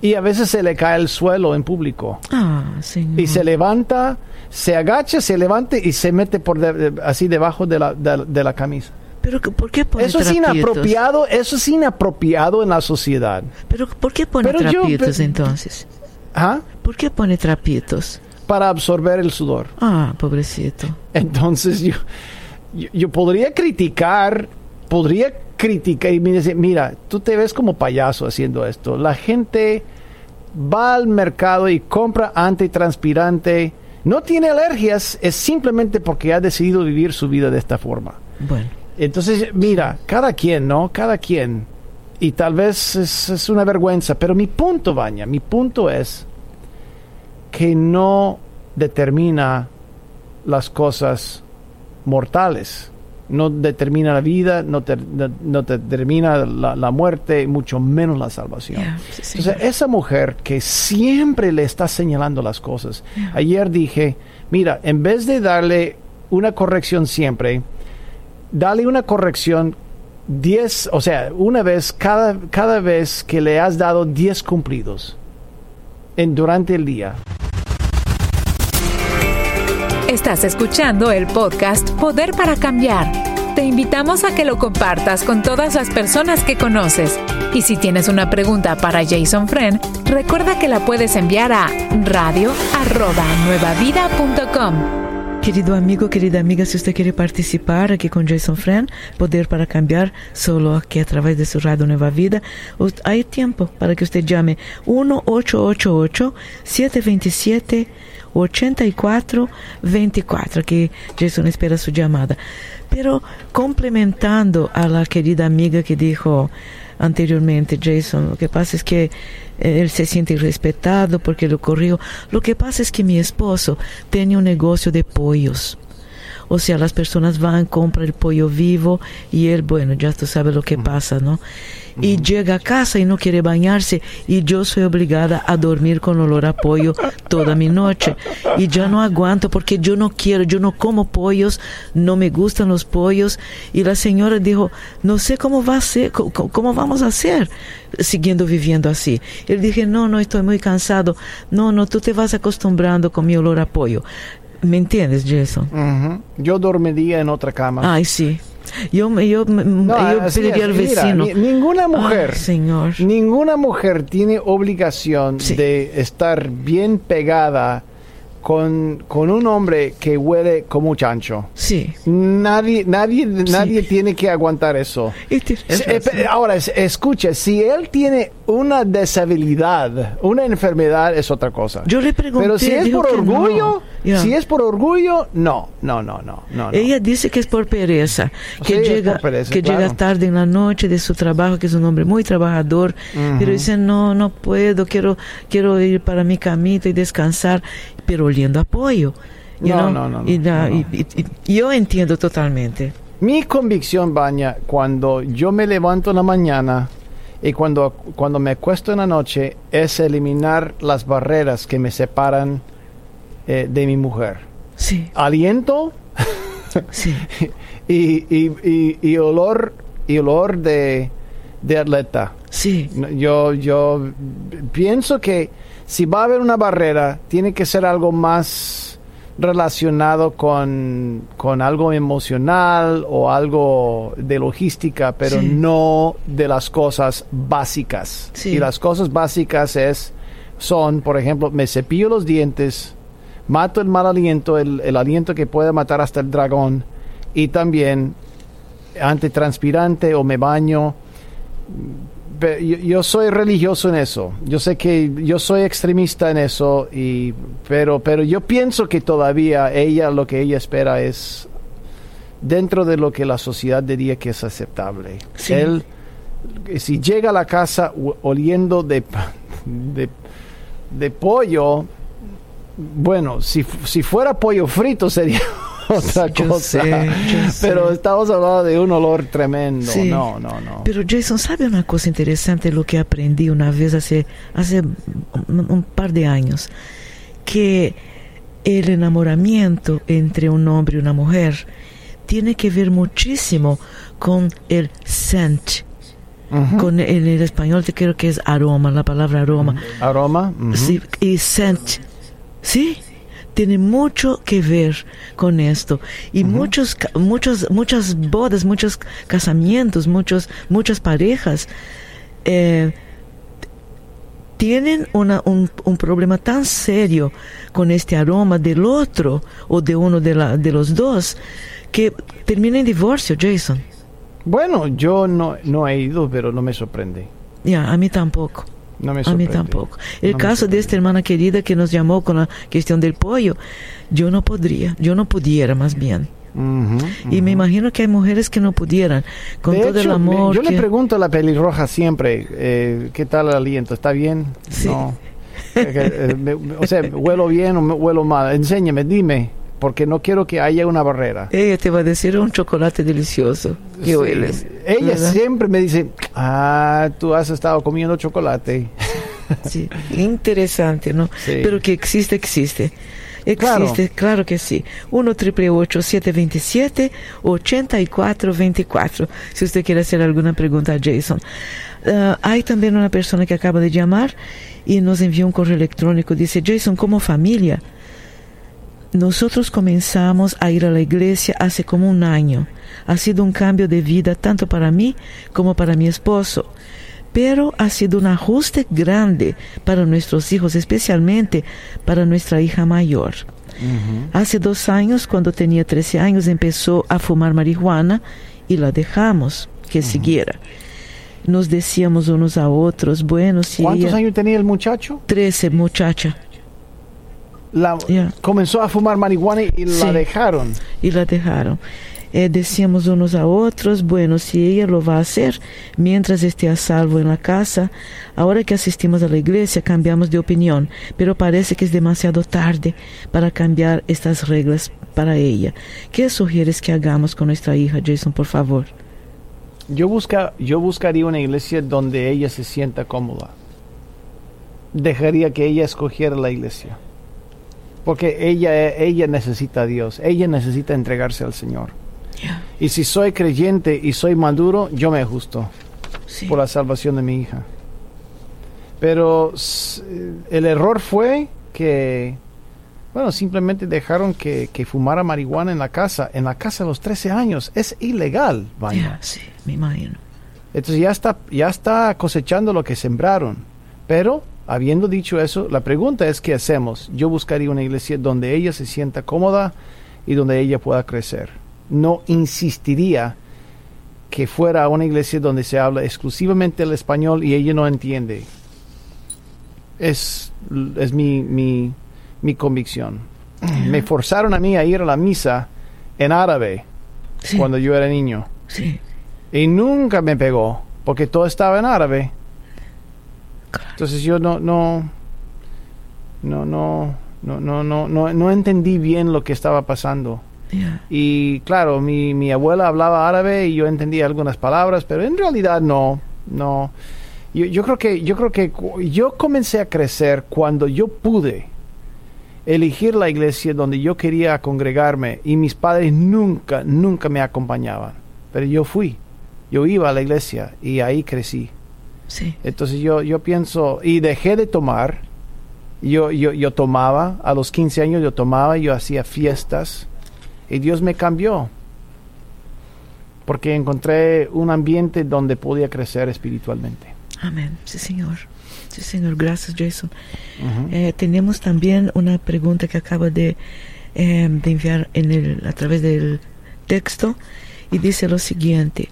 Y a veces se le cae al suelo en público. Ah, señor. Y se levanta, se agacha, se levanta y se mete por de- así debajo de la, de, de la camisa. Pero ¿por qué pone Eso es inapropiado, eso es inapropiado en la sociedad. Pero ¿por qué pone Pero yo- pe- entonces? ¿Ah? ¿Por qué pone trapitos? Para absorber el sudor. Ah, pobrecito. Entonces yo, yo, yo podría criticar, podría criticar y me dice, mira, tú te ves como payaso haciendo esto. La gente va al mercado y compra antitranspirante. No tiene alergias, es simplemente porque ha decidido vivir su vida de esta forma. Bueno, Entonces, mira, cada quien, ¿no? Cada quien. Y tal vez es, es una vergüenza, pero mi punto, Baña, mi punto es que no determina las cosas mortales. No determina la vida, no, no determina la, la muerte, mucho menos la salvación. sí. Entonces, esa mujer que siempre le está señalando las cosas. Ayer dije, mira, en vez de darle una corrección siempre, dale una corrección 10, o sea, una vez cada, cada vez que le has dado 10 cumplidos en, durante el día. Estás escuchando el podcast Poder para Cambiar. Te invitamos a que lo compartas con todas las personas que conoces. Y si tienes una pregunta para Jason Friend, recuerda que la puedes enviar a radio@nuevavida.com. Querido amigo, querida amiga, si usted quiere participar aquí con Jason Friend, Poder para Cambiar, solo aquí a través de su radio Nueva Vida, hay tiempo para que usted llame 1-888-727-8424, que Jason espera su llamada. Pero complementando a la querida amiga que dijo anteriormente, Jason, lo que pasa es que eh, él se siente respetado porque lo ocurrió. Lo que pasa es que mi esposo tiene un negocio de pollos. O sea, las personas van, compran el pollo vivo y él, bueno, ya tú sabes lo que pasa, ¿no? Y llega a casa y no quiere bañarse y yo soy obligada a dormir con olor a pollo toda mi noche. Y ya no aguanto porque yo no quiero, yo no como pollos, no me gustan los pollos. Y la señora dijo, no sé cómo va a ser, cómo, vamos a hacer siguiendo viviendo así. Él dije, no, no, estoy muy cansado. No, no, tú te vas acostumbrando con mi olor a pollo. ¿Me entiendes, Jason? Yo dormiría en otra cama. Ay, sí. Yo, yo, yo pediría al vecino. ninguna mujer, señor. ninguna mujer tiene obligación de estar bien pegada con, con un hombre que huele como chancho. Sí. Nadie, nadie, nadie tiene que aguantar eso. Eh, ahora, escuche, si él tiene una deshabilidad, una enfermedad, es otra cosa. Yo le pregunté. Pero si es por orgullo, si es por orgullo, no, no, no, no, no. Ella dice que es por pereza, que llega, que llega tarde en la noche de su trabajo, que es un hombre muy trabajador, pero dice no, no puedo, quiero, quiero ir para mi camita y descansar pero oliendo apoyo. No, no, no, y, yo entiendo totalmente. Mi convicción, Baña, cuando yo me levanto en la mañana y cuando, cuando me acuesto en la noche, es eliminar las barreras que me separan eh, de mi mujer. Sí. Aliento sí. y, y, y, olor, y olor de, de atleta. Sí. Yo, yo pienso que si va a haber una barrera, tiene que ser algo más relacionado con, algo emocional o algo de logística, pero no de las cosas básicas. Y las cosas básicas es, son, por ejemplo, me cepillo los dientes, mato el mal aliento, el, el aliento que puede matar hasta el dragón, y también antitranspirante o me baño yo, soy religioso en eso. Yo sé que yo soy extremista en eso, y, pero, pero yo pienso que todavía ella, lo que ella espera es dentro de lo que la sociedad diría que es aceptable. Él, si llega a la casa oliendo de, de, de pollo, bueno, si, si fuera pollo frito sería otra cosa. pero estamos hablando de un olor tremendo. No, no, no. Pero Jason, ¿sabe una cosa interesante? Lo que aprendí una vez hace, hace un, par de años. Que el enamoramiento entre un hombre y una mujer tiene que ver muchísimo con el scent. Con en el español te creo que es aroma, la palabra aroma. Aroma. Sí, y scent. Sí, tiene mucho que ver con esto. Y muchos, muchos, muchas bodas, muchos casamientos, muchos, muchas parejas eh, tienen una, un, un, problema tan serio con este aroma del otro o de uno de, la, de los dos que termina en divorcio, Jason. Bueno, yo no, no he ido, pero no me sorprende. Ya, a mí tampoco. No me a mí tampoco. El caso de esta hermana querida que nos llamó con la cuestión del pollo, yo no podría, yo no pudiera más bien. Y me imagino que hay mujeres que no pudieran, con todo el amor. yo le pregunto a la pelirroja siempre, eh, ¿qué tal el aliento? ¿Está bien? Sí. No. Eh, o sea, ¿huelo bien o huelo mal? Enséñame, dime porque no quiero que haya una barrera. Ella te va a decir un chocolate delicioso que hueles. Ella siempre me dice, ah, tú has estado comiendo chocolate. Sí, interesante, ¿no? Pero que existe, existe. Existe, claro, que sí. 1 727 8424 Si usted quiere hacer alguna pregunta a Jason. Uh, hay también una persona que acaba de llamar y nos envió un correo electrónico. Dice, Jason, como familia, nosotros comenzamos a ir a la iglesia hace como un año. Ha sido un cambio de vida tanto para mí como para mi esposo. Pero ha sido un ajuste grande para nuestros hijos, especialmente para nuestra hija mayor. Hace dos años, cuando tenía 13 años, empezó a fumar marihuana y la dejamos que siguiera. Nos decíamos unos a otros, bueno, si ¿Cuántos ella- años tenía el muchacho? 13, muchacha, La. Comenzó a fumar marihuana y la Sí. dejaron. y la dejaron. Eh, decíamos unos a otros, bueno, si ella lo va a hacer mientras esté a salvo en la casa, ahora que asistimos a la iglesia cambiamos de opinión, pero parece que es demasiado tarde para cambiar estas reglas para ella. ¿Qué sugieres que hagamos con nuestra hija, Jason, por favor? Yo, busca, yo buscaría una iglesia donde ella se sienta cómoda. Dejaría que ella escogiera la iglesia. Porque ella, ella necesita a Dios. Ella necesita entregarse al Señor. Y si soy creyente y soy maduro, yo me ajusto Sí. por la salvación de mi hija. Pero el error fue que, bueno, simplemente dejaron que, que fumara marihuana en la casa. En la casa a los 13 años. Es ilegal, vaya. Ya, sí, me imagino. Entonces ya está, ya está cosechando lo que sembraron. Pero, habiendo dicho eso, la pregunta es, ¿qué hacemos? Yo buscaría una iglesia donde ella se sienta cómoda y donde ella pueda crecer. No insistiría que fuera una iglesia donde se habla exclusivamente el español y ella no entiende. Es, es mi, mi, mi convicción. Me forzaron a mí a ir a la misa en árabe Sí, cuando yo era niño. sí, Y nunca me pegó, porque todo estaba en árabe. Claro. Entonces yo no, no, no, no, no, no, no, no, no entendí bien lo que estaba pasando. Y claro, mi, mi abuela hablaba árabe y yo entendía algunas palabras, pero en realidad no, no. Yo, yo creo que, yo creo que yo comencé a crecer cuando yo pude elegir la iglesia donde yo quería congregarme y mis padres nunca, nunca me acompañaban. Pero yo fui, yo iba a la iglesia y ahí crecí. Sí, Entonces yo, yo pienso, y dejé de tomar, yo, yo, yo tomaba, a los 15 años yo tomaba, yo hacía fiestas, y Dios me cambió, porque encontré un ambiente donde podía crecer espiritualmente. amén. Sí, Señor. Sí, Señor. Gracias, Jason. Eh, tenemos también una pregunta que acaba de, eh, de enviar en el, a través del texto y dice lo siguiente.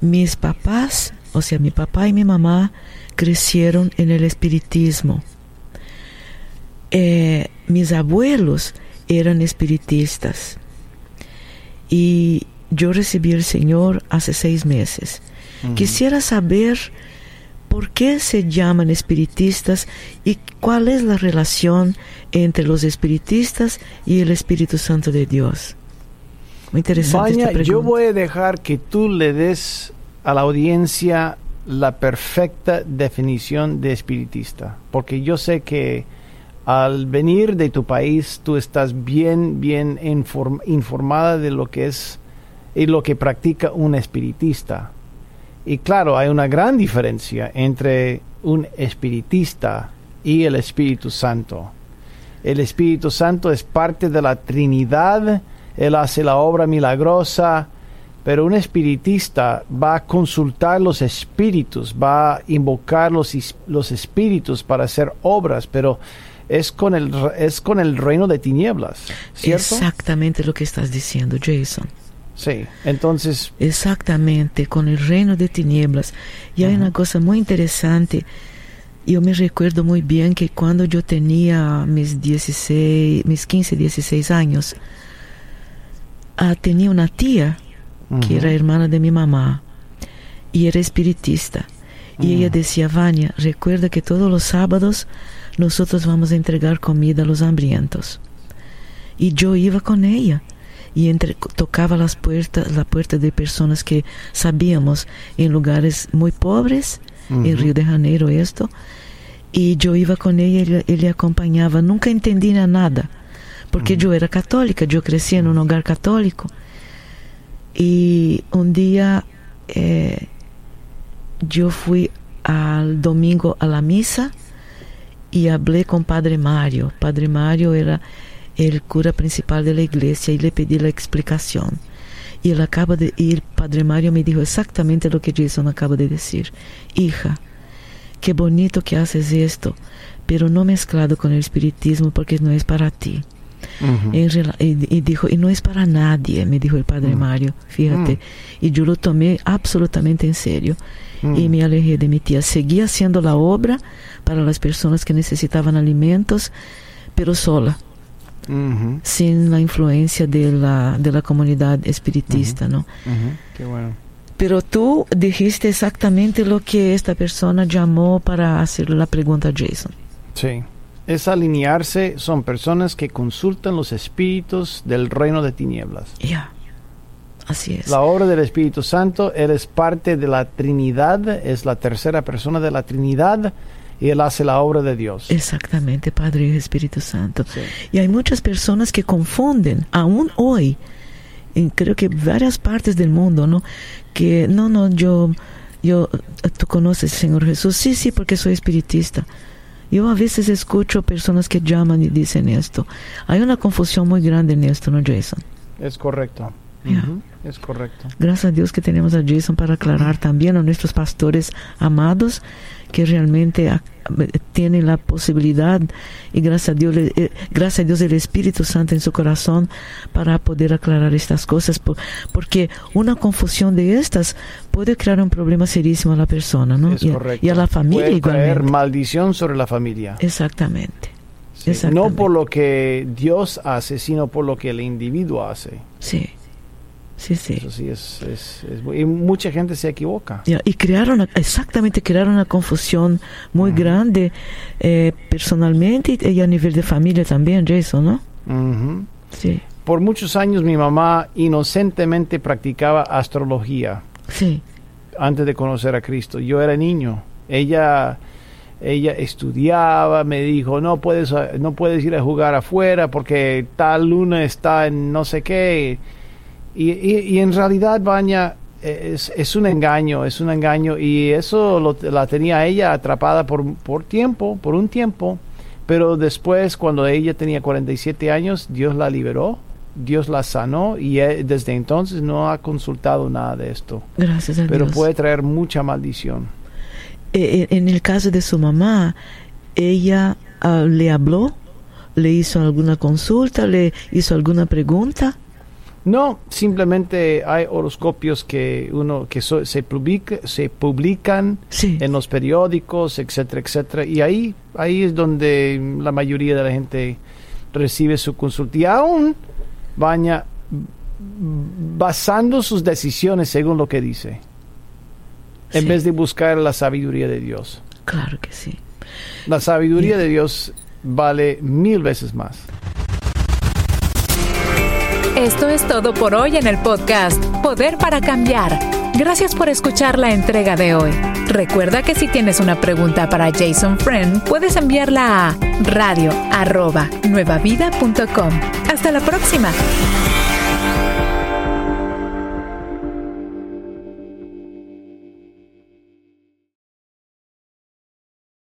Mis papás, o sea, mi papá y mi mamá crecieron en el espiritismo. Eh, mis abuelos eran espiritistas y yo recibí el Señor hace seis meses. Quisiera saber por qué se llaman espiritistas y cuál es la relación entre los espiritistas y el Espíritu Santo de Dios. Muy interesante esta pregunta. yo voy a dejar que tú le des a la audiencia la perfecta definición de espiritista, porque yo sé que al venir de tu país tú estás bien, bien inform- informada de lo que es y lo que practica un espiritista. Y claro, hay una gran diferencia entre un espiritista y el Espíritu Santo. El Espíritu Santo es parte de la Trinidad, Él hace la obra milagrosa, pero un espiritista va a consultar los espíritus, va a invocar los, los espíritus para hacer obras, pero es con el, es con el reino de tinieblas, ¿cierto? Exactamente lo que estás diciendo, Jason. Sí, entonces, Exactamente, con el reino de tinieblas. Y hay una cosa muy interesante. Yo me recuerdo muy bien que cuando yo tenía mis 16, mis 15, 16 años, ah, tenía una tía que era hermana de mi mamá y era espiritista. Y ella decía, Vania, recuerda que todos los sábados nosotros vamos a entregar comida a los hambrientos. Y yo iba con ella y entre, tocaba las puertas, la puerta de personas que sabíamos en lugares muy pobres, en. Río de Janeiro esto, y yo iba con ella, él le acompañaba, nunca entendía nada, porque yo era católica, yo crecí en un hogar católico. Y un día eh, yo fui al domingo a la misa y hablé con Padre Mario. Padre Mario era el cura principal de la iglesia y le pedí la explicación. Y él acaba de ir, Padre Mario me dijo exactamente lo que Jason acaba de decir. Hija, qué bonito que haces esto, pero no mezclado con el espiritismo porque no es para ti. En rela- y, y dijo, y no es para nadie, me dijo el padre Mario, fíjate. Y yo lo tomé absolutamente en serio. Y me alejé de mi tía. Seguí haciendo la obra para las personas que necesitaban alimentos, pero sola, sin la influencia de la, de la comunidad espiritista, ¿no? Qué bueno. Pero tú dijiste exactamente lo que esta persona llamó para hacerle la pregunta a Jason. Sí. Es alinearse, son personas que consultan los espíritus del reino de tinieblas. Ya, así es. La obra del Espíritu Santo, eres parte de la Trinidad, es la tercera persona de la Trinidad y él hace la obra de Dios. Exactamente, Padre y Espíritu Santo. Sí. Y hay muchas personas que confunden, aún hoy, en creo que varias partes del mundo, ¿no? Que no, no, yo, yo, tú conoces al Señor Jesús, sí, sí, porque soy espiritista. Yo a veces escucho personas que llaman y dicen esto. Hay una confusión muy grande en esto, ¿no, Jason? Es correcto. Ya. Ujú, Es correcto. Gracias a Dios que tenemos a Jason para aclarar también a nuestros pastores amados que realmente ah, tienen la posibilidad y gracias a Dios, eh, gracias a Dios el Espíritu Santo en su corazón para poder aclarar estas cosas por- porque una confusión de estas puede crear un problema serísimo a la persona, ¿no? Es y, a- correcto. y a la familia Puede traer igualmente. maldición sobre la familia. Exactamente. Sí, No exactamente. por lo que Dios hace, sino por lo que el individuo hace. Sí. Sí, sí. Eso sí es, es- es y mucha gente se equivoca. Ya, y crearon, exactamente, crearon una confusión muy grande eh, personalmente y a nivel de familia también, Jason, ¿no? Ujú. Sí, Por muchos años mi mamá inocentemente practicaba astrología sí, antes de conocer a Cristo. Yo era niño. Ella ella estudiaba, me dijo, "No puedes no puedes ir a jugar afuera porque tal luna está en no sé qué." Y, y- y en realidad, Baña, es, es un engaño, es un engaño. Y eso lo- la tenía ella atrapada por, por tiempo, por un tiempo. Pero después, cuando ella tenía 47 años, Dios la liberó, Dios la sanó y eh, desde entonces no ha consultado nada de esto. gracias a Pero Dios. puede traer mucha maldición. Eh, eh, en el caso de su mamá, ella ah, le habló, le hizo alguna consulta, le hizo alguna pregunta. No, simplemente hay horoscopios que uno que so- se publica, se publican Sí, en los periódicos, etcétera, etcétera, y ahí ahí es donde la mayoría de la gente recibe su consulta y aún baña basando sus decisiones según lo que dice, en Sí. vez de buscar la sabiduría de Dios. claro que sí. La sabiduría de Dios vale mil veces más. Esto es todo por hoy en el podcast Poder para Cambiar. Gracias por escuchar la entrega de hoy. Recuerda que si tienes una pregunta para Jason Friend, puedes enviarla a radio arroba nuevavida.com. Hasta la próxima.